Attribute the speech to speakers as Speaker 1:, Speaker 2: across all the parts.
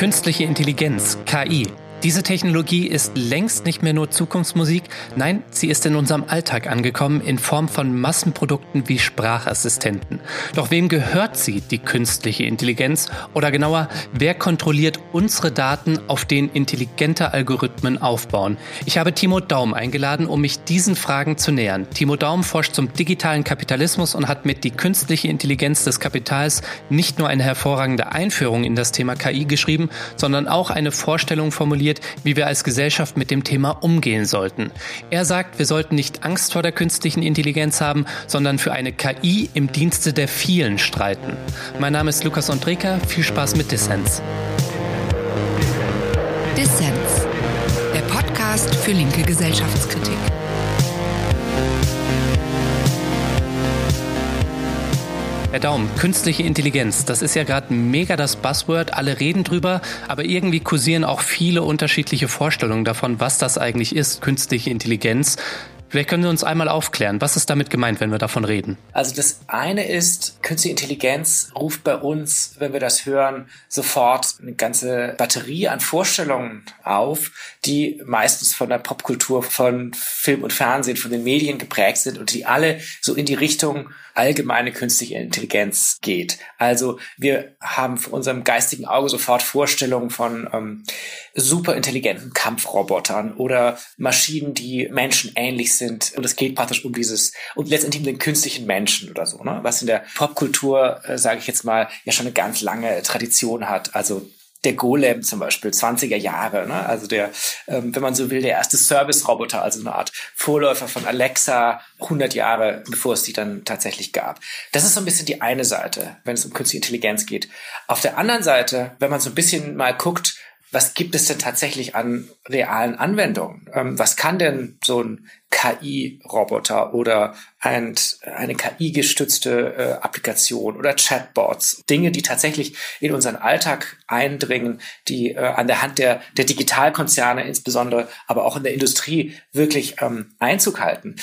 Speaker 1: Künstliche Intelligenz, KI. Diese Technologie ist längst nicht mehr nur Zukunftsmusik, nein, sie ist in unserem Alltag angekommen in Form von Massenprodukten wie Sprachassistenten. Doch wem gehört sie, die künstliche Intelligenz? Oder genauer, wer kontrolliert unsere Daten, auf denen intelligente Algorithmen aufbauen? Ich habe Timo Daum eingeladen, um mich diesen Fragen zu nähern. Timo Daum forscht zum digitalen Kapitalismus und hat mit die künstliche Intelligenz des Kapitals nicht nur eine hervorragende Einführung in das Thema KI geschrieben, sondern auch eine Vorstellung formuliert, formuliert, wie wir als Gesellschaft mit dem Thema umgehen sollten. Er sagt, wir sollten nicht Angst vor der künstlichen Intelligenz haben, sondern für eine KI im Dienste der vielen streiten. Mein Name ist Lukas Andreka, viel Spaß mit Dissens.
Speaker 2: Dissens, der Podcast für linke Gesellschaftskritik.
Speaker 1: Herr Daum, künstliche Intelligenz, das ist ja gerade mega das Buzzword, alle reden drüber, aber irgendwie kursieren auch viele unterschiedliche Vorstellungen davon, was das eigentlich ist, künstliche Intelligenz. Vielleicht können Sie uns einmal aufklären, was ist damit gemeint, wenn wir davon reden?
Speaker 3: Also das eine ist, künstliche Intelligenz ruft bei uns, wenn wir das hören, sofort eine ganze Batterie an Vorstellungen auf, die meistens von der Popkultur, von Film und Fernsehen, von den Medien geprägt sind und die alle so in die Richtung allgemeine künstliche Intelligenz geht. Also wir haben vor unserem geistigen Auge sofort Vorstellungen von ähm, superintelligenten Kampfrobotern oder Maschinen, die menschenähnlich sind. Und es geht praktisch um dieses, und letztendlich um den künstlichen Menschen oder so, ne? was in der Popkultur, äh, sage ich jetzt mal, ja schon eine ganz lange Tradition hat. Also der Golem zum Beispiel, 20er Jahre, ne? also der, ähm, wenn man so will, der erste Service-Roboter, also eine Art Vorläufer von Alexa, 100 Jahre bevor es die dann tatsächlich gab. Das ist so ein bisschen die eine Seite, wenn es um künstliche Intelligenz geht. Auf der anderen Seite, wenn man so ein bisschen mal guckt, was gibt es denn tatsächlich an realen Anwendungen? Ähm, was kann denn so ein KI-Roboter oder ein, eine KI-gestützte äh, Applikation oder Chatbots, Dinge, die tatsächlich in unseren Alltag eindringen, die äh, an der Hand der, der Digitalkonzerne insbesondere, aber auch in der Industrie wirklich ähm, Einzug halten.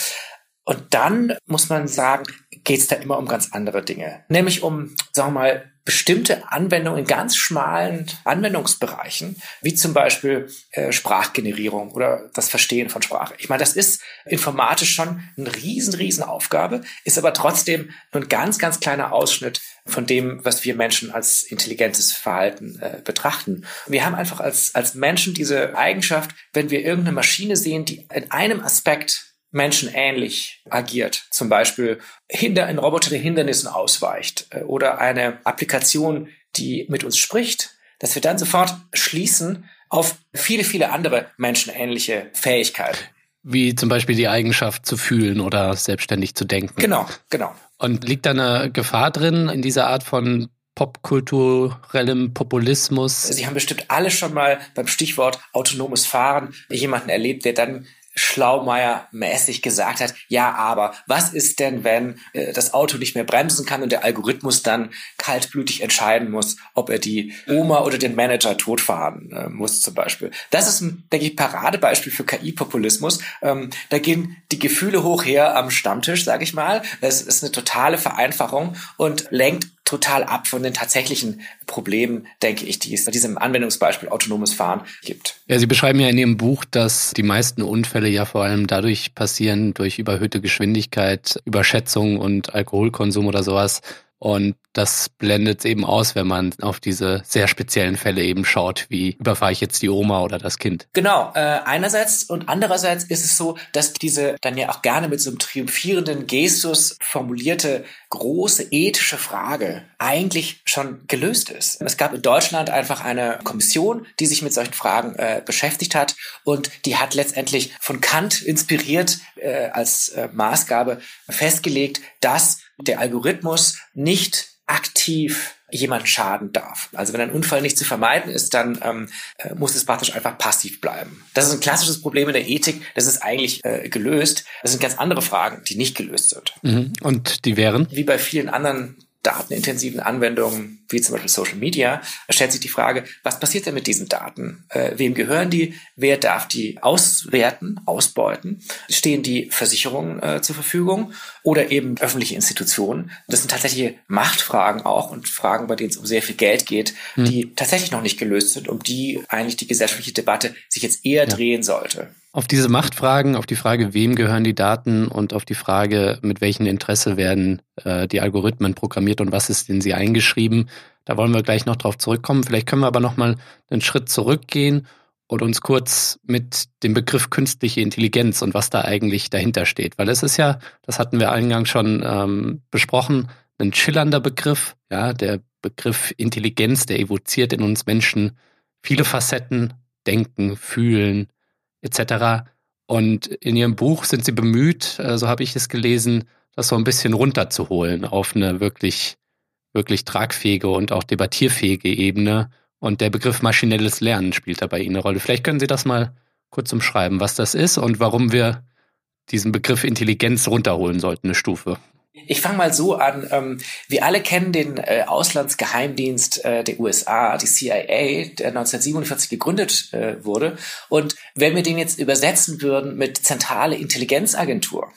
Speaker 3: Und dann muss man sagen, geht es da immer um ganz andere Dinge, nämlich um, sagen wir mal, bestimmte Anwendungen in ganz schmalen Anwendungsbereichen, wie zum Beispiel äh, Sprachgenerierung oder das Verstehen von Sprache. Ich meine, das ist informatisch schon eine riesen, riesen Aufgabe, ist aber trotzdem nur ein ganz, ganz kleiner Ausschnitt von dem, was wir Menschen als intelligentes Verhalten äh, betrachten. Wir haben einfach als, als Menschen diese Eigenschaft, wenn wir irgendeine Maschine sehen, die in einem Aspekt menschenähnlich agiert. Zum Beispiel hinter ein Roboter, der Hindernissen ausweicht äh, oder eine Applikation, die mit uns spricht, dass wir dann sofort schließen auf viele, viele andere menschenähnliche Fähigkeiten.
Speaker 1: Wie zum Beispiel die Eigenschaft zu fühlen oder selbstständig zu denken.
Speaker 3: Genau, genau.
Speaker 1: Und liegt da eine Gefahr drin in dieser Art von popkulturellem Populismus.
Speaker 3: Sie haben bestimmt alle schon mal beim Stichwort autonomes Fahren jemanden erlebt, der dann Schlaumeier-mäßig gesagt hat, ja, aber was ist denn, wenn äh, das Auto nicht mehr bremsen kann und der Algorithmus dann kaltblütig entscheiden muss, ob er die Oma oder den Manager totfahren äh, muss zum Beispiel. Das ist ein, denke ich, Paradebeispiel für KI-Populismus. Ähm, da gehen die Gefühle hoch her am Stammtisch, sage ich mal. Es ist eine totale Vereinfachung und lenkt total ab von den tatsächlichen Problemen, denke ich, die es bei diesem Anwendungsbeispiel autonomes Fahren gibt.
Speaker 1: Ja, Sie beschreiben ja in Ihrem Buch, dass die meisten Unfälle ja vor allem dadurch passieren, durch überhöhte Geschwindigkeit, Überschätzung und Alkoholkonsum oder sowas. Und das blendet eben aus, wenn man auf diese sehr speziellen Fälle eben schaut, wie überfahre ich jetzt die Oma oder das Kind.
Speaker 3: Genau, äh, einerseits und andererseits ist es so, dass diese dann ja auch gerne mit so einem triumphierenden Gestus formulierte große ethische Frage eigentlich schon gelöst ist. Es gab in Deutschland einfach eine Kommission, die sich mit solchen Fragen äh, beschäftigt hat und die hat letztendlich von Kant inspiriert äh, als äh, Maßgabe festgelegt, dass der Algorithmus nicht aktiv jemand schaden darf. Also wenn ein Unfall nicht zu vermeiden ist, dann ähm, äh, muss es praktisch einfach passiv bleiben. Das ist ein klassisches Problem in der Ethik. Das ist eigentlich äh, gelöst. Das sind ganz andere Fragen, die nicht gelöst sind.
Speaker 1: Mhm. Und die wären?
Speaker 3: Wie bei vielen anderen datenintensiven Anwendungen, wie zum Beispiel Social Media, stellt sich die Frage, was passiert denn mit diesen Daten? Äh, wem gehören die? Wer darf die auswerten, ausbeuten? Stehen die Versicherungen äh, zur Verfügung oder eben öffentliche Institutionen? Das sind tatsächlich Machtfragen auch und Fragen, bei denen es um sehr viel Geld geht, hm. die tatsächlich noch nicht gelöst sind, um die eigentlich die gesellschaftliche Debatte sich jetzt eher ja. drehen sollte.
Speaker 1: Auf diese Machtfragen, auf die Frage, wem gehören die Daten und auf die Frage, mit welchem Interesse werden äh, die Algorithmen programmiert und was ist in sie eingeschrieben, da wollen wir gleich noch drauf zurückkommen. Vielleicht können wir aber noch mal einen Schritt zurückgehen und uns kurz mit dem Begriff künstliche Intelligenz und was da eigentlich dahinter steht. Weil es ist ja, das hatten wir eingangs schon ähm, besprochen, ein schillernder Begriff. Ja, der Begriff Intelligenz, der evoziert in uns Menschen viele Facetten, Denken, Fühlen, etc. Und in ihrem Buch sind sie bemüht, äh, so habe ich es gelesen, das so ein bisschen runterzuholen auf eine wirklich, wirklich tragfähige und auch debattierfähige Ebene. Und der Begriff maschinelles Lernen spielt dabei eine Rolle. Vielleicht können Sie das mal kurz umschreiben, was das ist und warum wir diesen Begriff Intelligenz runterholen sollten, eine Stufe.
Speaker 3: Ich fange mal so an. Ähm, wir alle kennen den äh, Auslandsgeheimdienst äh, der USA, die CIA, der 1947 gegründet äh, wurde. Und wenn wir den jetzt übersetzen würden mit zentrale Intelligenzagentur,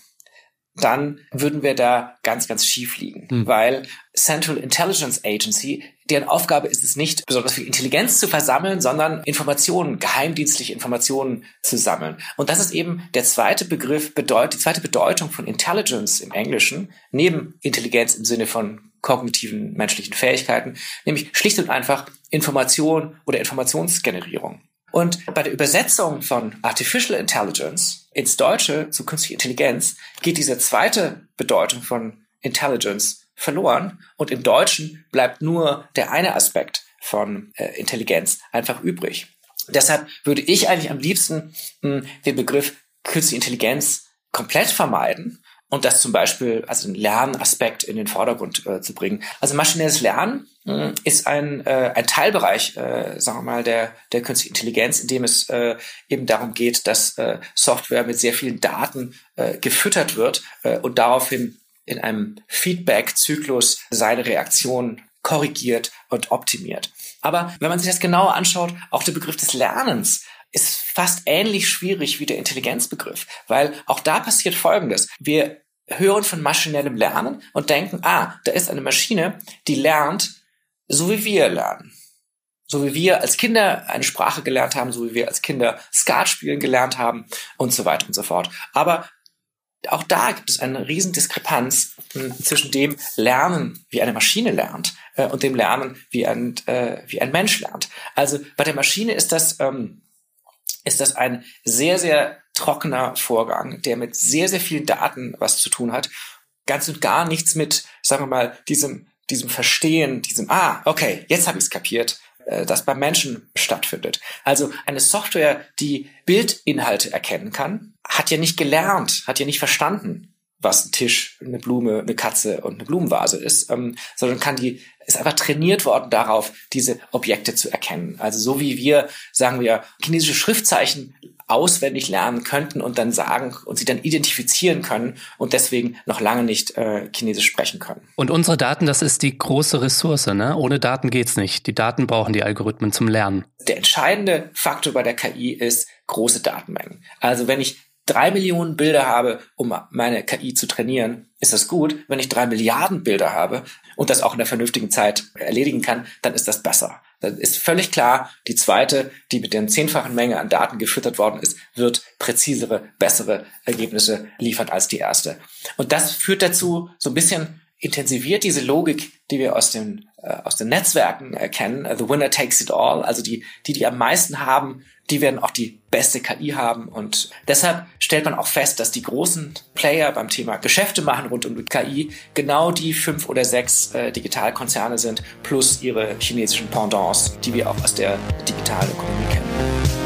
Speaker 3: dann würden wir da ganz, ganz schief liegen, mhm. weil Central Intelligence Agency, deren Aufgabe ist es nicht, besonders viel Intelligenz zu versammeln, sondern Informationen, geheimdienstliche Informationen zu sammeln. Und das ist eben der zweite Begriff, bedeut, die zweite Bedeutung von Intelligence im Englischen, neben Intelligenz im Sinne von kognitiven menschlichen Fähigkeiten, nämlich schlicht und einfach Information oder Informationsgenerierung. Und bei der Übersetzung von Artificial Intelligence ins Deutsche zu künstlicher Intelligenz geht diese zweite Bedeutung von Intelligence verloren und im Deutschen bleibt nur der eine Aspekt von äh, Intelligenz einfach übrig. Deshalb würde ich eigentlich am liebsten mh, hm, den Begriff künstliche Intelligenz komplett vermeiden und das zum Beispiel als einen Lernaspekt in den Vordergrund äh, zu bringen. Also maschinelles Lernen äh, ist ein, äh, ein Teilbereich, äh, sagen wir mal, der, der künstlichen Intelligenz, in dem es äh, eben darum geht, dass äh, Software mit sehr vielen Daten äh, gefüttert wird äh, und daraufhin in einem Feedback-Zyklus seine Reaktion korrigiert und optimiert. Aber wenn man sich das genauer anschaut, auch der Begriff des Lernens ist fast ähnlich schwierig wie der Intelligenzbegriff, weil auch da passiert Folgendes. Wir hören von maschinellem Lernen und denken, ah, da ist eine Maschine, die lernt, so wie wir lernen. So wie wir als Kinder eine Sprache gelernt haben, so wie wir als Kinder Skat spielen gelernt haben und so weiter und so fort. Aber auch da gibt es eine riesen Diskrepanz hm, zwischen dem Lernen, wie eine Maschine lernt, äh, und dem Lernen, wie ein, äh, wie ein Mensch lernt. Also bei der Maschine ist das ähm, ist das ein sehr, sehr trockener Vorgang, der mit sehr, sehr vielen Daten was zu tun hat. Ganz und gar nichts mit, sagen wir mal, diesem, diesem Verstehen, diesem, ah, okay, jetzt habe ich es kapiert, äh, das beim Menschen stattfindet. Also eine Software, die Bildinhalte erkennen kann, hat ja nicht gelernt, hat ja nicht verstanden, was ein Tisch, eine Blume, eine Katze und eine Blumenvase ist, ähm, sondern kann die ist einfach trainiert worden darauf, diese Objekte zu erkennen. Also so wie wir, sagen wir, chinesische Schriftzeichen auswendig lernen könnten und dann sagen und sie dann identifizieren können und deswegen noch lange nicht äh, Chinesisch sprechen können.
Speaker 1: Und unsere Daten, das ist die große Ressource, ne? Ohne Daten geht's nicht. Die Daten brauchen die Algorithmen zum Lernen.
Speaker 3: Der entscheidende Faktor bei der KI ist große Datenmengen. Also wenn ich drei Millionen Bilder habe, um meine KI zu trainieren, ist das gut. Wenn ich drei Milliarden Bilder habe und das auch in der vernünftigen Zeit erledigen kann, dann ist das besser. Dann ist völlig klar, die zweite, die mit der zehnfachen Menge an Daten gefüttert worden ist, wird präzisere, bessere Ergebnisse liefern als die erste. Und das führt dazu, so ein bisschen intensiviert diese Logik, die wir aus den, aus den Netzwerken erkennen. The winner takes it all. Also die, die, die am meisten haben, die werden auch die beste KI haben. Und deshalb stellt man auch fest, dass die großen Player beim Thema Geschäfte machen rund um die KI genau die fünf oder sechs äh, Digitalkonzerne sind, plus ihre chinesischen Pendants, die wir auch aus der digitalen Ökonomie kennen.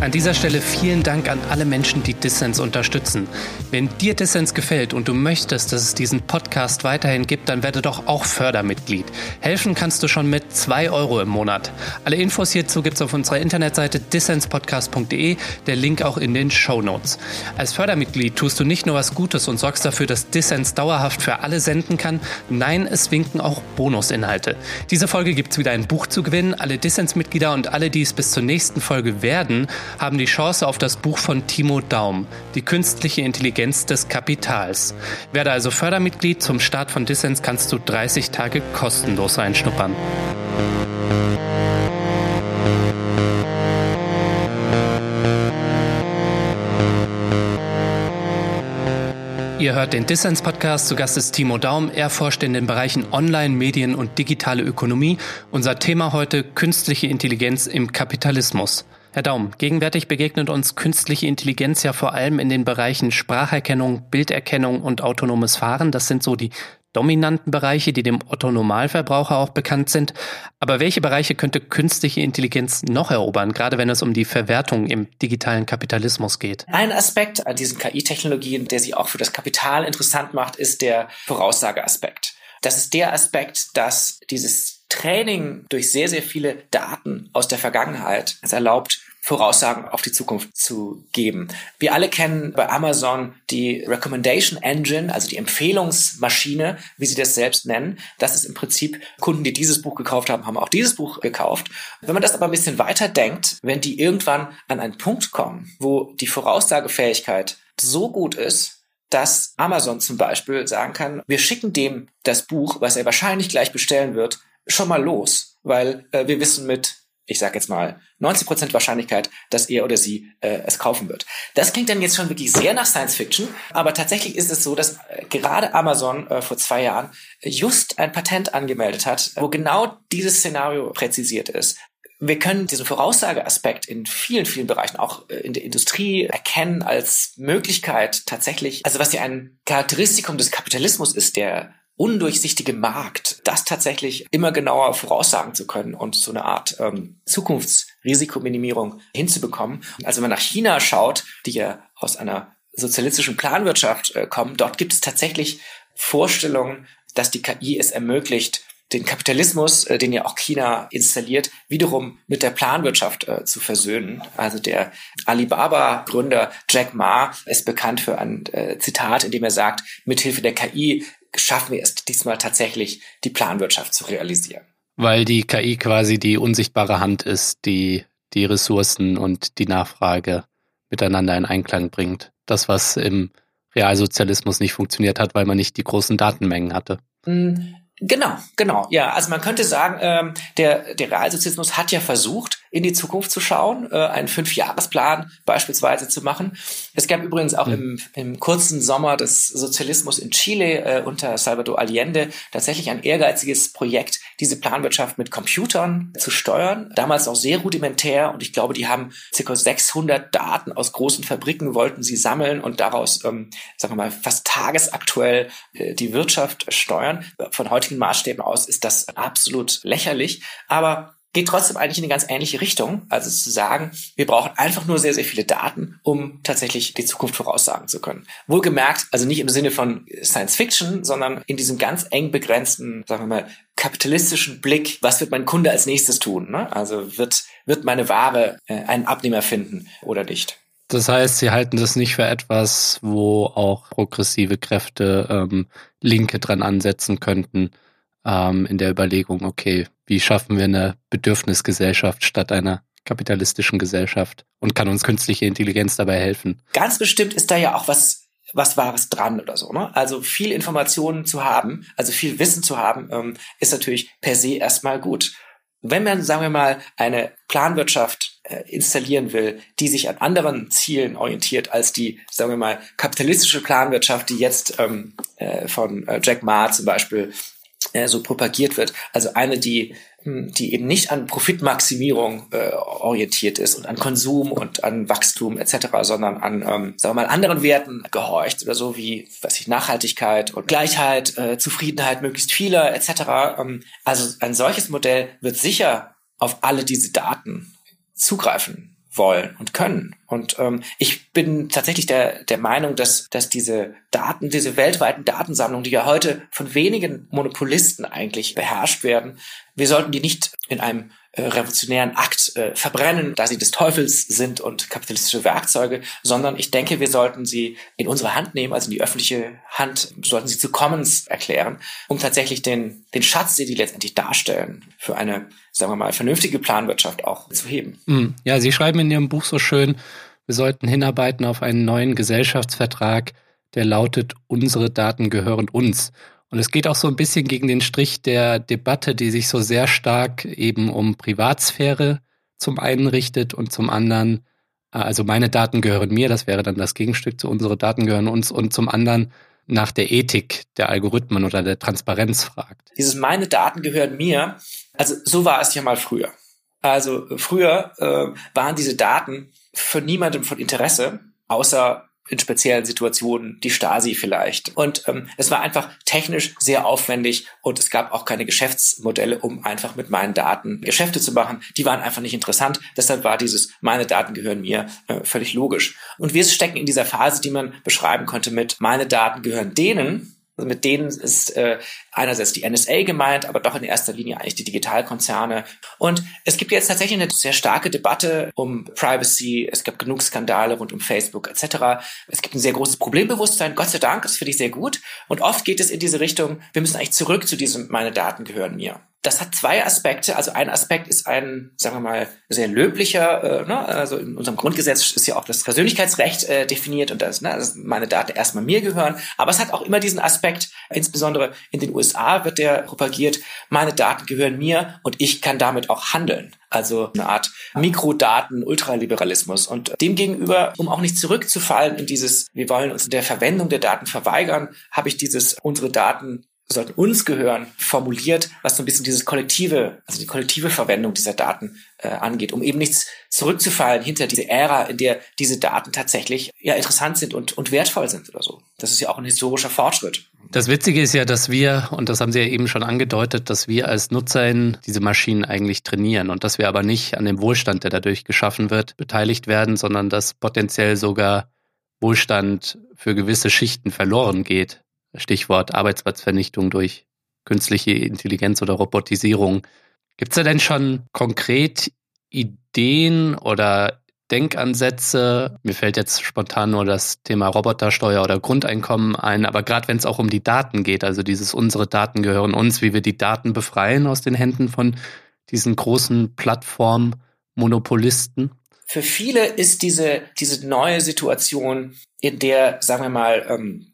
Speaker 1: An dieser Stelle vielen Dank an alle Menschen, die Dissens unterstützen. Wenn dir Dissens gefällt und du möchtest, dass es diesen Podcast weiterhin gibt, dann werde doch auch Fördermitglied. Helfen kannst du schon mit zwei Euro im Monat. Alle Infos hierzu gibt's auf unserer Internetseite dissenspodcast.de, der Link auch in den Show Notes. Als Fördermitglied tust du nicht nur was Gutes und sorgst dafür, dass Dissens dauerhaft für alle senden kann, nein, es winken auch Bonusinhalte. Diese Folge gibt's wieder ein Buch zu gewinnen. Alle Dissens-Mitglieder und alle, die es bis zur nächsten Folge werden, haben die Chance auf das Buch von Timo Daum, Die künstliche Intelligenz des Kapitals. Werde also Fördermitglied. Zum Start von Dissens kannst du 30 Tage kostenlos reinschnuppern. Ihr hört den Dissens Podcast. Zu Gast ist Timo Daum. Er forscht in den Bereichen Online, Medien und digitale Ökonomie. Unser Thema heute künstliche Intelligenz im Kapitalismus. Herr Daum, gegenwärtig begegnet uns künstliche Intelligenz ja vor allem in den Bereichen Spracherkennung, Bilderkennung und autonomes Fahren. Das sind so die dominanten Bereiche, die dem Otto-Normalverbraucher auch bekannt sind. Aber welche Bereiche könnte künstliche Intelligenz noch erobern, gerade wenn es um die Verwertung im digitalen Kapitalismus geht?
Speaker 3: Ein Aspekt an diesen KI-Technologien, der sie auch für das Kapital interessant macht, ist der Voraussageaspekt. Das ist der Aspekt, dass dieses Training durch sehr, sehr viele Daten aus der Vergangenheit es erlaubt, Voraussagen auf die Zukunft zu geben. Wir alle kennen bei Amazon die Recommendation Engine, also die Empfehlungsmaschine, wie sie das selbst nennen. Das ist im Prinzip Kunden, die dieses Buch gekauft haben, haben auch dieses Buch gekauft. Wenn man das aber ein bisschen weiter denkt, wenn die irgendwann an einen Punkt kommen, wo die Voraussagefähigkeit so gut ist, dass Amazon zum Beispiel sagen kann, wir schicken dem das Buch, was er wahrscheinlich gleich bestellen wird, schon mal los, weil äh, wir wissen mit, ich sage jetzt mal, 90% Wahrscheinlichkeit, dass er oder sie äh, es kaufen wird. Das klingt dann jetzt schon wirklich sehr nach Science Fiction, aber tatsächlich ist es so, dass äh, gerade Amazon äh, vor zwei Jahren just ein Patent angemeldet hat, wo genau dieses Szenario präzisiert ist. Wir können diesen Voraussageaspekt in vielen, vielen Bereichen, auch äh, in der Industrie, erkennen als Möglichkeit tatsächlich, also was ja ein Charakteristikum des Kapitalismus ist, der undurchsichtige Markt, das tatsächlich immer genauer voraussagen zu können und so eine Art ähm, Zukunftsrisikominimierung hinzubekommen. Also wenn man nach China schaut, die ja aus einer sozialistischen Planwirtschaft äh, kommen, dort gibt es tatsächlich Vorstellungen, dass die KI es ermöglicht, den Kapitalismus, äh, den ja auch China installiert, wiederum mit der Planwirtschaft äh, zu versöhnen. Also der Alibaba-Gründer Jack Ma ist bekannt für ein äh, Zitat, in dem er sagt, mithilfe der KI schaffen wir es diesmal tatsächlich, die Planwirtschaft zu realisieren.
Speaker 1: Weil die KI quasi die unsichtbare Hand ist, die die Ressourcen und die Nachfrage miteinander in Einklang bringt. Das, was im Realsozialismus nicht funktioniert hat, weil man nicht die großen Datenmengen hatte.
Speaker 3: Mm, genau, genau. Ja, also man könnte sagen, ähm, der, der Realsozialismus hat ja versucht, in die Zukunft zu schauen, äh, einen Fünfjahresplan beispielsweise zu machen. Es gab übrigens auch im, im kurzen Sommer des Sozialismus in Chile äh, unter Salvador Allende tatsächlich ein ehrgeiziges Projekt, diese Planwirtschaft mit Computern zu steuern. Damals auch sehr rudimentär und ich glaube, die haben ca. 600 Daten aus großen Fabriken wollten sie sammeln und daraus, ähm, sagen wir mal, fast tagesaktuell äh, die Wirtschaft steuern. Von heutigen Maßstäben aus ist das absolut lächerlich, aber geht trotzdem eigentlich in eine ganz ähnliche Richtung. Also zu sagen, wir brauchen einfach nur sehr, sehr viele Daten, um tatsächlich die Zukunft voraussagen zu können. Wohlgemerkt, also nicht im Sinne von Science Fiction, sondern in diesem ganz eng begrenzten, sagen wir mal, kapitalistischen Blick, was wird mein Kunde als nächstes tun? Ne? Also wird, wird meine Ware äh, einen Abnehmer finden oder nicht?
Speaker 1: Das heißt, Sie halten das nicht für etwas, wo auch progressive Kräfte ähm, Linke dran ansetzen könnten, ähm, in der Überlegung, okay, wie schaffen wir eine Bedürfnisgesellschaft statt einer kapitalistischen Gesellschaft und kann uns künstliche Intelligenz dabei helfen?
Speaker 3: Ganz bestimmt ist da ja auch was was Wahres dran oder so. Ne? Also viel Informationen zu haben, also viel Wissen zu haben, ähm, ist natürlich per se erstmal gut. Wenn man, sagen wir mal, eine Planwirtschaft äh, installieren will, die sich an anderen Zielen orientiert als die, sagen wir mal, kapitalistische Planwirtschaft, die jetzt ähm, äh, von äh, Jack Ma zum Beispiel äh, so propagiert wird. Also eine, die, hm, die eben nicht an Profitmaximierung äh, orientiert ist und an Konsum und an Wachstum etc., sondern an, ähm, sagen wir mal, anderen Werten gehorcht oder so wie, weiß ich, Nachhaltigkeit und Gleichheit, äh, Zufriedenheit möglichst vieler etc. Ähm, also ein solches Modell wird sicher auf alle diese Daten zugreifen wollen und können. Und ähm, ich bin tatsächlich der, der Meinung, dass, dass diese Daten, diese weltweiten Datensammlungen, die ja heute von wenigen Monopolisten eigentlich beherrscht werden, wir sollten die nicht in einem äh, revolutionären Akt äh, verbrennen, da sie des Teufels sind und kapitalistische Werkzeuge, sondern ich denke, wir sollten sie in unsere Hand nehmen, also in die öffentliche Hand, sollten sie zu Commons erklären, um tatsächlich den, den Schatz, den die letztendlich darstellen, für eine, sagen wir mal, vernünftige Planwirtschaft auch zu heben.
Speaker 1: Hm. Ja, Sie schreiben in Ihrem Buch so schön, wir sollten hinarbeiten auf einen neuen Gesellschaftsvertrag, der lautet, unsere Daten gehören uns. Und es geht auch so ein bisschen gegen den Strich der Debatte, die sich so sehr stark eben um Privatsphäre zum einen richtet und zum anderen, äh, also meine Daten gehören mir, das wäre dann das Gegenstück zu unsere Daten gehören uns und zum anderen nach der Ethik der Algorithmen oder der Transparenz fragt.
Speaker 3: Dieses meine Daten gehören mir, also so war es ja mal früher. Also früher äh, waren diese Daten für niemandem von Interesse, außer in speziellen Situationen, die Stasi vielleicht. Und ähm, es war einfach technisch sehr aufwendig und es gab auch keine Geschäftsmodelle, um einfach mit meinen Daten Geschäfte zu machen. Die waren einfach nicht interessant. Deshalb war dieses meine Daten gehören mir äh, völlig logisch. Und wir stecken in dieser Phase, die man beschreiben konnte mit meine Daten gehören denen, also mit denen ist äh, einerseits die NSA gemeint, aber doch in erster Linie eigentlich die Digitalkonzerne. Und es gibt jetzt tatsächlich eine sehr starke Debatte um Privacy. Es gibt genug Skandale rund um Facebook etc. Es gibt ein sehr großes Problembewusstsein. Gott sei Dank, das finde ich sehr gut. Und oft geht es in diese Richtung, wir müssen eigentlich zurück zu diesem, meine Daten gehören mir das hat zwei Aspekte. Also ein Aspekt ist ein, sagen wir mal, sehr löblicher. Äh, ne? Also in unserem Grundgesetz ist ja auch das Persönlichkeitsrecht äh, definiert und das, ne, dass meine Daten erstmal mir gehören. Aber es hat auch immer diesen Aspekt, insbesondere in den USA wird der propagiert, meine Daten gehören mir und ich kann damit auch handeln. Also eine Art Mikrodaten-Ultraliberalismus. Und demgegenüber, um auch nicht zurückzufallen in dieses, wir wollen uns der Verwendung der Daten verweigern, habe ich dieses, unsere Daten sollten uns gehören, formuliert, was so ein bisschen dieses kollektive, also die kollektive Verwendung dieser Daten äh, angeht, um eben nichts zurückzufallen hinter diese Ära, in der diese Daten tatsächlich ja interessant sind und, und wertvoll sind oder so. Das ist ja auch ein historischer Fortschritt.
Speaker 1: Das Witzige ist ja, dass wir, und das haben Sie ja eben schon angedeutet, dass wir als NutzerInnen diese Maschinen eigentlich trainieren und dass wir aber nicht an dem Wohlstand, der dadurch geschaffen wird, beteiligt werden, sondern dass potenziell sogar Wohlstand für gewisse Schichten verloren geht Stichwort Arbeitsplatzvernichtung durch künstliche Intelligenz oder Robotisierung. Gibt es da denn schon konkret Ideen oder Denkansätze? Mir fällt jetzt spontan nur das Thema Robotersteuer oder Grundeinkommen ein, aber gerade wenn es auch um die Daten geht, also dieses unsere Daten gehören uns, wie wir die Daten befreien aus den Händen von diesen großen Plattform-Monopolisten?
Speaker 3: Für viele ist diese, diese neue Situation, in der, sagen wir mal, ähm,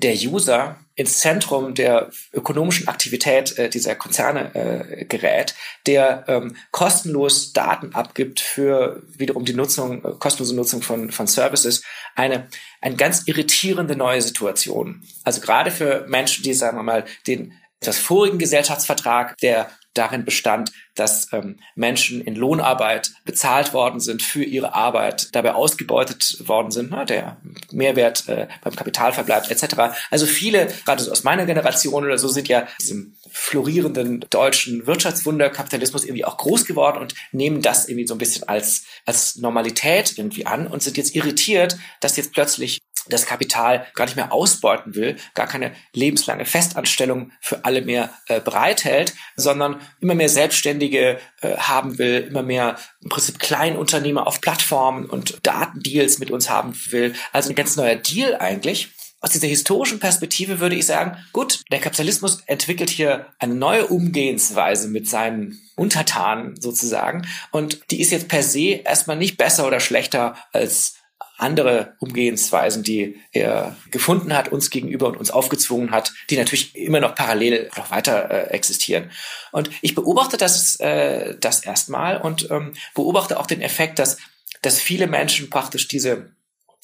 Speaker 3: der User ins Zentrum der ökonomischen Aktivität äh, dieser Konzerne äh, gerät, der ähm, kostenlos Daten abgibt für wiederum die Nutzung, äh, kostenlose Nutzung von, von Services, eine, eine ganz irritierende neue Situation. Also gerade für Menschen, die, sagen wir mal, den das vorigen Gesellschaftsvertrag, der darin bestand, dass ähm, Menschen in Lohnarbeit bezahlt worden sind für ihre Arbeit, dabei ausgebeutet worden sind, ne, der Mehrwert äh, beim Kapital verbleibt etc. Also viele, gerade so aus meiner Generation oder so, sind ja diesem florierenden deutschen Wirtschaftswunder Kapitalismus irgendwie auch groß geworden und nehmen das irgendwie so ein bisschen als, als Normalität irgendwie an und sind jetzt irritiert, dass jetzt plötzlich das Kapital gar nicht mehr ausbeuten will, gar keine lebenslange Festanstellung für alle mehr äh, bereithält, sondern immer mehr Selbstständige äh, haben will, immer mehr im Prinzip Kleinunternehmer auf Plattformen und Datendeals mit uns haben will. Also ein ganz neuer Deal eigentlich. Aus dieser historischen Perspektive würde ich sagen, gut, der Kapitalismus entwickelt hier eine neue Umgehensweise mit seinen Untertanen sozusagen und die ist jetzt per se erstmal nicht besser oder schlechter als andere Umgehensweisen, die er gefunden hat, uns gegenüber und uns aufgezwungen hat, die natürlich immer noch parallel noch weiter äh, existieren. Und ich beobachte das, äh, das erstmal und ähm, beobachte auch den Effekt, dass, dass viele Menschen praktisch diese,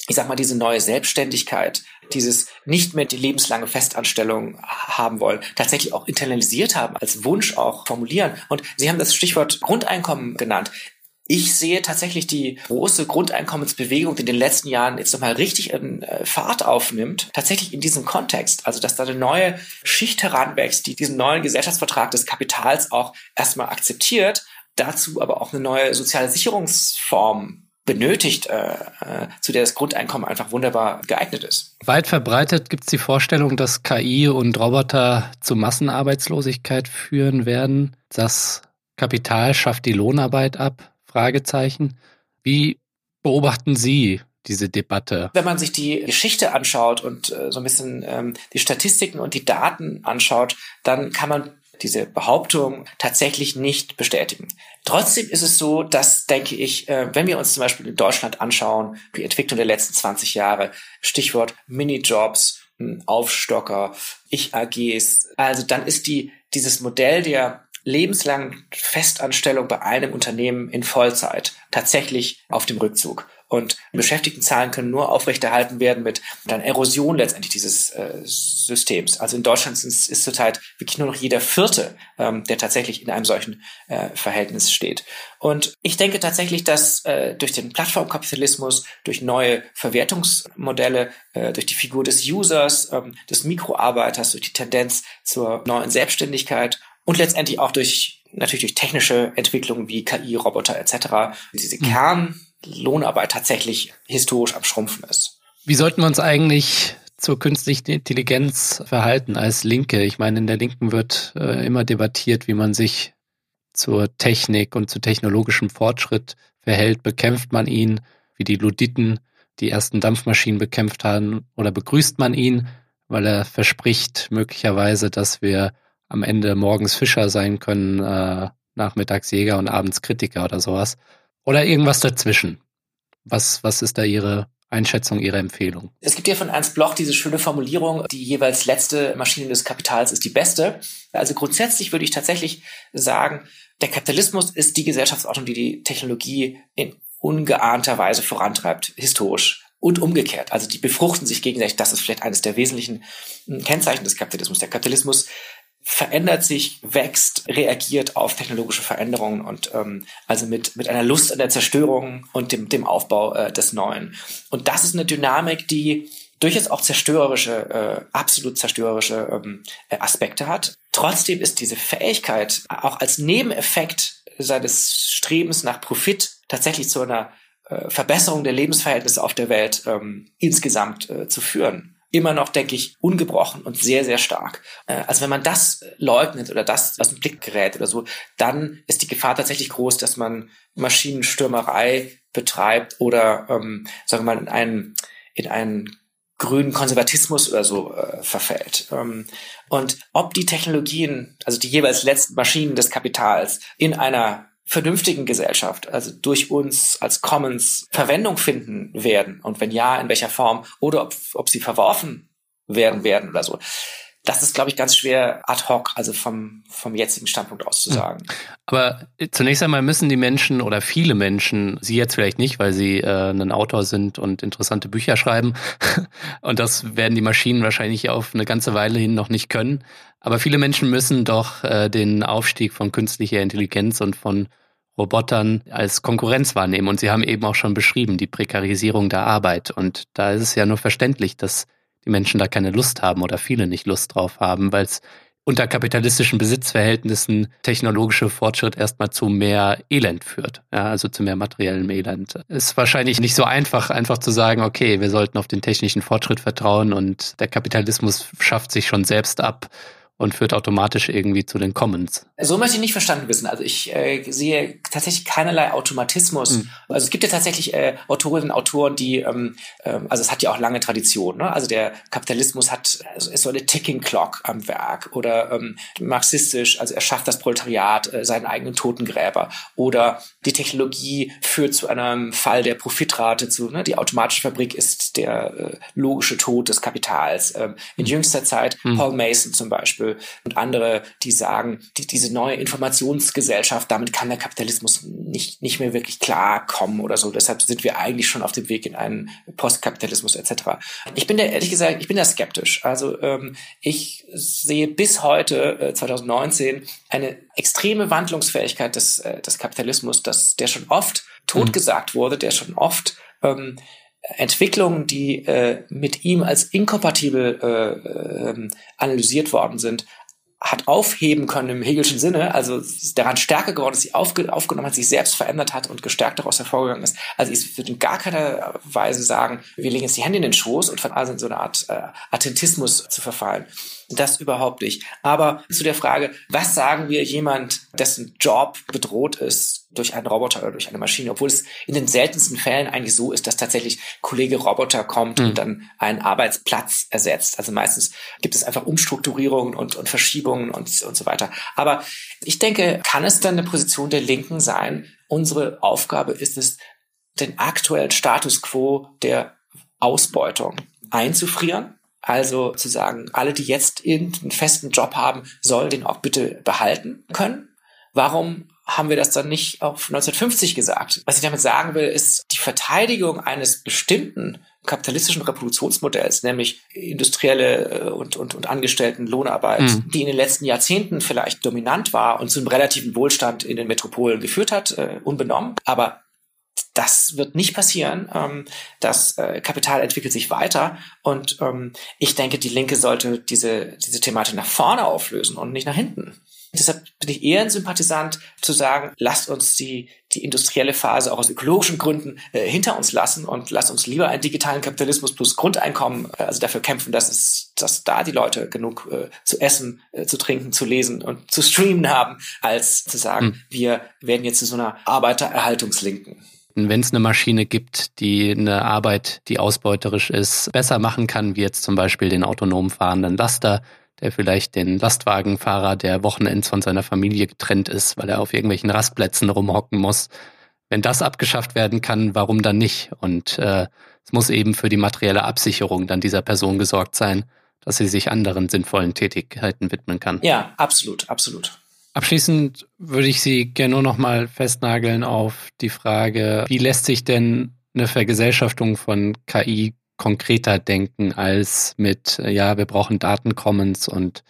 Speaker 3: ich sag mal, diese neue Selbstständigkeit, dieses nicht mehr die lebenslange Festanstellung haben wollen, tatsächlich auch internalisiert haben, als Wunsch auch formulieren. Und Sie haben das Stichwort Grundeinkommen genannt. Ich sehe tatsächlich die große Grundeinkommensbewegung, die in den letzten Jahren jetzt nochmal richtig in äh, Fahrt aufnimmt, tatsächlich in diesem Kontext. Also, dass da eine neue Schicht heranwächst, die diesen neuen Gesellschaftsvertrag des Kapitals auch erstmal akzeptiert, dazu aber auch eine neue soziale Sicherungsform benötigt, äh, äh, zu der das Grundeinkommen einfach wunderbar geeignet ist.
Speaker 1: Weit verbreitet gibt es die Vorstellung, dass KI und Roboter zu Massenarbeitslosigkeit führen werden. Das Kapital schafft die Lohnarbeit ab? Fragezeichen. Wie beobachten Sie diese Debatte?
Speaker 3: Wenn man sich die Geschichte anschaut und äh, so ein bisschen ähm, die Statistiken und die Daten anschaut, dann kann man diese Behauptung tatsächlich nicht bestätigen. Trotzdem ist es so, dass, denke ich, äh, wenn wir uns zum Beispiel in Deutschland anschauen, die Entwicklung der letzten 20 Jahre, Stichwort Minijobs, Aufstocker, Ich-AGs, also dann ist die, dieses Modell der lebenslangen Festanstellung bei einem Unternehmen in Vollzeit tatsächlich auf dem Rückzug. Und Beschäftigtenzahlen können nur aufrechterhalten werden mit einer Erosion letztendlich dieses äh, Systems. Also in Deutschland ist, ist zurzeit wirklich nur noch jeder Vierte, ähm, der tatsächlich in einem solchen äh, Verhältnis steht. Und ich denke tatsächlich, dass äh, durch den Plattformkapitalismus, durch neue Verwertungsmodelle, äh, durch die Figur des Users, ähm, des Mikroarbeiters, durch die Tendenz zur neuen Selbstständigkeit und letztendlich auch durch natürlich durch technische Entwicklungen wie KI, Roboter etc. diese mhm. Kern Lohnarbeit tatsächlich historisch am Schrumpfen ist.
Speaker 1: Wie sollten wir uns eigentlich zur künstlichen Intelligenz verhalten als Linke? Ich meine, in der Linken wird äh, immer debattiert, wie man sich zur Technik und zu technologischem Fortschritt verhält. Bekämpft man ihn, wie die Luditen die ersten Dampfmaschinen bekämpft haben, oder begrüßt man ihn, weil er verspricht möglicherweise, dass wir am Ende morgens Fischer sein können, äh, nachmittags Jäger und abends Kritiker oder sowas. Oder irgendwas dazwischen? Was, was ist da Ihre Einschätzung, Ihre Empfehlung?
Speaker 3: Es gibt ja von Ernst Bloch diese schöne Formulierung, die jeweils letzte Maschine des Kapitals ist die beste. Also grundsätzlich würde ich tatsächlich sagen, der Kapitalismus ist die Gesellschaftsordnung, die die Technologie in ungeahnter Weise vorantreibt, historisch. Und umgekehrt. Also die befruchten sich gegenseitig. Das ist vielleicht eines der wesentlichen Kennzeichen des Kapitalismus. Der Kapitalismus verändert sich, wächst, reagiert auf technologische Veränderungen und ähm, also mit, mit einer Lust an der Zerstörung und dem, dem Aufbau äh, des Neuen. Und das ist eine Dynamik, die durchaus auch zerstörerische, äh, absolut zerstörerische ähm, äh, Aspekte hat. Trotzdem ist diese Fähigkeit auch als Nebeneffekt seines Strebens nach Profit tatsächlich zu einer äh, Verbesserung der Lebensverhältnisse auf der Welt ähm, insgesamt äh, zu führen immer noch, denke ich, ungebrochen und sehr, sehr stark. Äh, also wenn man das leugnet oder das aus dem Blick gerät oder so, dann ist die Gefahr tatsächlich groß, dass man Maschinenstürmerei betreibt oder, ähm, sagen wir mal, in einen, in einen grünen Konservatismus oder so äh, verfällt. Ähm, und ob die Technologien, also die jeweils letzten Maschinen des Kapitals in einer vernünftigen Gesellschaft, also durch uns als Commons Verwendung finden werden und wenn ja, in welcher Form oder ob, ob sie verworfen werden werden oder so. Das ist, glaube ich, ganz schwer ad hoc, also vom, vom jetzigen Standpunkt aus zu hm. sagen.
Speaker 1: Aber zunächst einmal müssen die Menschen oder viele Menschen, Sie jetzt vielleicht nicht, weil Sie äh, ein Autor sind und interessante Bücher schreiben, und das werden die Maschinen wahrscheinlich auf eine ganze Weile hin noch nicht können. Aber viele Menschen müssen doch äh, den Aufstieg von künstlicher Intelligenz und von Robotern als Konkurrenz wahrnehmen. Und Sie haben eben auch schon beschrieben, die Prekarisierung der Arbeit. Und da ist es ja nur verständlich, dass die Menschen da keine Lust haben oder viele nicht Lust drauf haben, weil es unter kapitalistischen Besitzverhältnissen technologische Fortschritt erstmal zu mehr Elend führt, ja, also zu mehr materiellem Elend. Ist wahrscheinlich nicht so einfach, einfach zu sagen, okay, wir sollten auf den technischen Fortschritt vertrauen und der Kapitalismus schafft sich schon selbst ab und führt automatisch irgendwie zu den Commons.
Speaker 3: So möchte ich nicht verstanden wissen. Also ich äh, sehe tatsächlich keinerlei Automatismus. Mhm. Also es gibt ja tatsächlich äh, Autorinnen und Autoren, die, ähm, ähm, also es hat ja auch lange Tradition. Ne? Also der Kapitalismus hat also ist so eine Ticking Clock am Werk oder ähm, marxistisch, also er schafft das Proletariat, äh, seinen eigenen Totengräber oder die Technologie führt zu einem Fall der Profitrate zu. Ne? Die automatische Fabrik ist der äh, logische Tod des Kapitals. Ähm, in mhm. jüngster Zeit mhm. Paul Mason zum Beispiel Beispiel und andere, die sagen, die, diese neue Informationsgesellschaft, damit kann der Kapitalismus nicht, nicht mehr wirklich klarkommen oder so. Deshalb sind wir eigentlich schon auf dem Weg in einen Postkapitalismus etc. Ich bin da ehrlich gesagt, ich bin da skeptisch. Also ähm, ich sehe bis heute, äh, 2019, eine extreme Wandlungsfähigkeit des, äh, des Kapitalismus, dass der schon oft totgesagt mhm. wurde, der schon oft ähm, Entwicklungen, die äh, mit ihm als inkompatibel äh, äh, analysiert worden sind, hat aufheben können im Hegelschen Sinne, also daran stärker geworden ist, sie aufge aufgenommen hat, sich selbst verändert hat und gestärkt daraus hervorgegangen ist. Also ich würde in gar keiner Weise sagen, wir legen jetzt die Hände in den Schoß und also in so eine Art äh, Attentismus zu verfallen. Das überhaupt nicht. Aber zu der Frage, was sagen wir jemand, dessen Job bedroht ist durch einen Roboter oder durch eine Maschine, obwohl es in den seltensten Fällen eigentlich so ist, dass tatsächlich Kollege Roboter kommt mhm. und dann einen Arbeitsplatz ersetzt. Also meistens gibt es einfach Umstrukturierungen und, und Verschiebungen und, und so weiter. Aber ich denke, kann es dann eine Position der Linken sein? Unsere Aufgabe ist es, den aktuellen Status quo der Ausbeutung einzufrieren also zu sagen, alle, die jetzt einen festen Job haben, sollen den auch bitte behalten können. Warum haben wir das dann nicht auf 1950 gesagt? Was ich damit sagen will, ist die Verteidigung eines bestimmten kapitalistischen Reproduktionsmodells, nämlich industrielle äh, und, und, und angestellten Lohnarbeit, mhm. die in den letzten Jahrzehnten vielleicht dominant war und zu einem relativen Wohlstand in den Metropolen geführt hat, äh, unbenommen. Aber das wird nicht passieren. Ähm, das äh, Kapital entwickelt sich weiter und ähm, ich denke, die Linke sollte diese, diese Thematik nach vorne auflösen und nicht nach hinten. Deshalb bin ich eher ein Sympathisant zu sagen, lasst uns die, die industrielle Phase auch aus ökologischen Gründen äh, hinter uns lassen und lasst uns lieber einen digitalen Kapitalismus plus Grundeinkommen, äh, also dafür kämpfen, dass es, dass da die Leute genug äh, zu essen, äh, zu trinken, zu lesen und zu streamen haben, als zu sagen, hm. wir werden jetzt zu so einer Arbeitererhaltungslinken.
Speaker 1: Wenn es eine Maschine gibt, die eine Arbeit, die ausbeuterisch ist, besser machen kann, wie jetzt zum Beispiel den autonom fahrenden Laster, der vielleicht den Lastwagenfahrer, der Wochenends von seiner Familie getrennt ist, weil er auf irgendwelchen Rastplätzen rumhocken muss. Wenn das abgeschafft werden kann, warum dann nicht? Und äh, es muss eben für die materielle Absicherung dann dieser Person gesorgt sein, dass sie sich anderen sinnvollen Tätigkeiten widmen kann.
Speaker 3: Ja, absolut, absolut.
Speaker 1: Abschließend würde ich Sie gerne nur noch mal festnageln auf die Frage, wie lässt sich denn eine Vergesellschaftung von KI konkreter denken als mit, ja, wir brauchen Datencommons und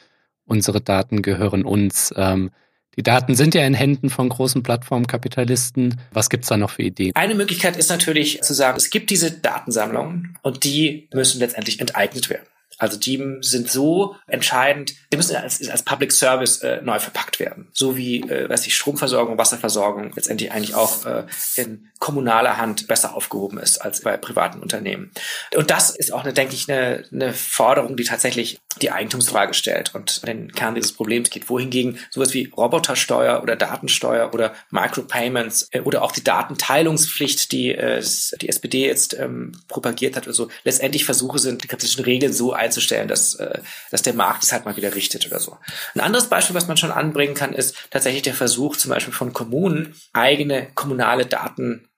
Speaker 1: unsere Daten gehören uns. Ähm, die Daten sind ja in Händen von großen Plattformkapitalisten. Was gibt's da noch für Ideen?
Speaker 3: Eine Möglichkeit ist natürlich zu sagen, es gibt diese Datensammlungen und die müssen letztendlich enteignet werden. Also die sind so entscheidend, die müssen als, als Public Service äh, neu verpackt werden. So wie, äh, weiß ich, Stromversorgung, Wasserversorgung letztendlich eigentlich auch äh, in kommunaler Hand besser aufgehoben ist als bei privaten Unternehmen. Und das ist auch, eine, denke ich, eine, eine Forderung, die tatsächlich die Eigentumsfrage stellt und den Kern dieses Problems geht. Wohingegen sowas wie Robotersteuer oder Datensteuer oder Micropayments äh, oder auch die Datenteilungspflicht, die äh, die SPD jetzt ähm, propagiert hat oder so, letztendlich Versuche sind, die kapitalistischen Regeln so einzustellen, dass, äh, dass der Markt es halt mal wieder richtet oder so. Ein anderes Beispiel, was man schon anbringen kann, ist tatsächlich der Versuch zum Beispiel von Kommunen, eigene kommunale Daten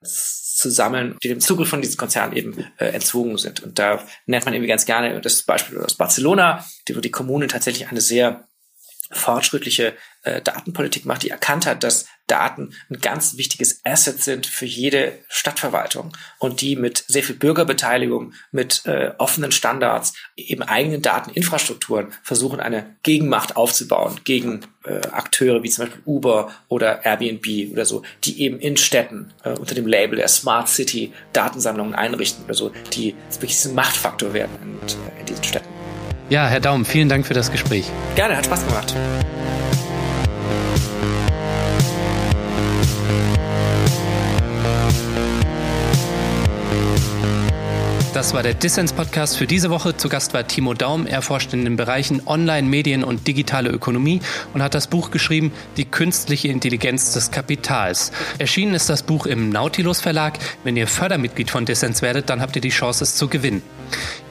Speaker 3: zu sammeln, die dem Zugriff von diesen Konzernen eben äh, entzogen sind. Und da nennt man eben ganz gerne das Beispiel aus Barcelona, wo die Kommune tatsächlich eine sehr fortschrittliche äh, Datenpolitik macht, die erkannt hat, dass Daten ein ganz wichtiges Asset sind für jede Stadtverwaltung und die mit sehr viel Bürgerbeteiligung, mit äh, offenen Standards, eben eigenen Dateninfrastrukturen versuchen, eine Gegenmacht aufzubauen gegen äh, Akteure wie zum Beispiel Uber oder Airbnb oder so, die eben in Städten äh, unter dem Label der Smart City Datensammlungen einrichten oder so, die wirklich ein Machtfaktor werden in, äh, in diesen Städten.
Speaker 1: Ja, Herr Daum, vielen Dank für das Gespräch.
Speaker 3: Gerne, hat Spaß gemacht.
Speaker 1: Das war der Dissens-Podcast für diese Woche. Zu Gast war Timo Daum. Er forscht in den Bereichen Online, Medien und digitale Ökonomie und hat das Buch geschrieben, Die künstliche Intelligenz des Kapitals. Erschienen ist das Buch im Nautilus Verlag. Wenn ihr Fördermitglied von Dissens werdet, dann habt ihr die Chance, es zu gewinnen.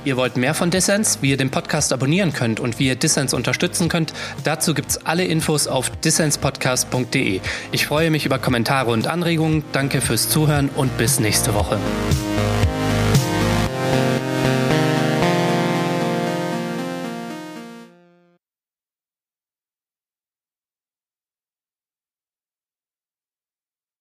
Speaker 1: Ihr wollt mehr von Dissens, wie ihr den Podcast abonnieren könnt und wie ihr Dissens unterstützen könnt, dazu gibt's alle Infos auf dissenspodcast.de. Ich freue mich über Kommentare und Anregungen. Danke fürs Zuhören und bis nächste Woche.